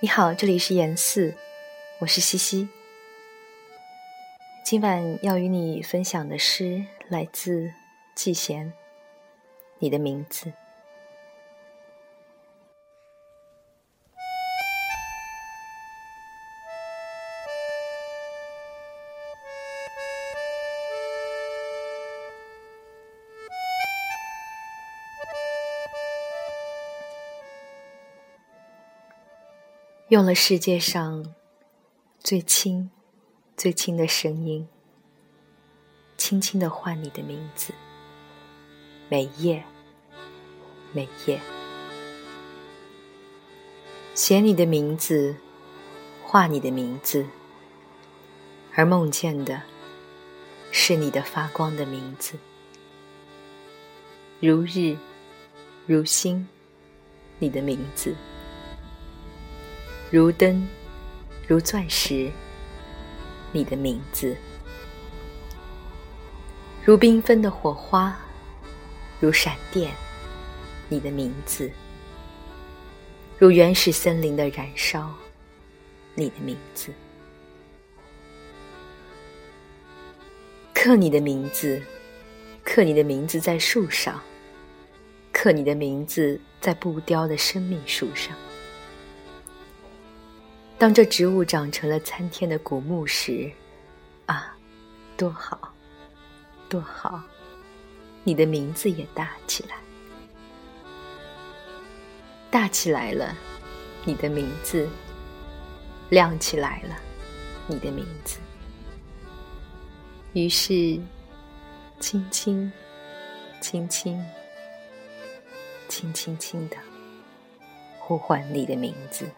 你好，这里是言四，我是西西。今晚要与你分享的诗来自季贤，《你的名字》。用了世界上最轻、最轻的声音，轻轻的唤你的名字，每夜，每夜，写你的名字，画你的名字，而梦见的是你的发光的名字，如日，如星，你的名字。如灯，如钻石，你的名字；如缤纷的火花，如闪电，你的名字；如原始森林的燃烧，你的名字。刻你的名字，刻你的名字在树上，刻你的名字在不凋的生命树上。当这植物长成了参天的古木时，啊，多好，多好！你的名字也大起来，大起来了，你的名字亮起来了，你的名字。于是，轻轻，轻轻，轻轻轻的呼唤你的名字。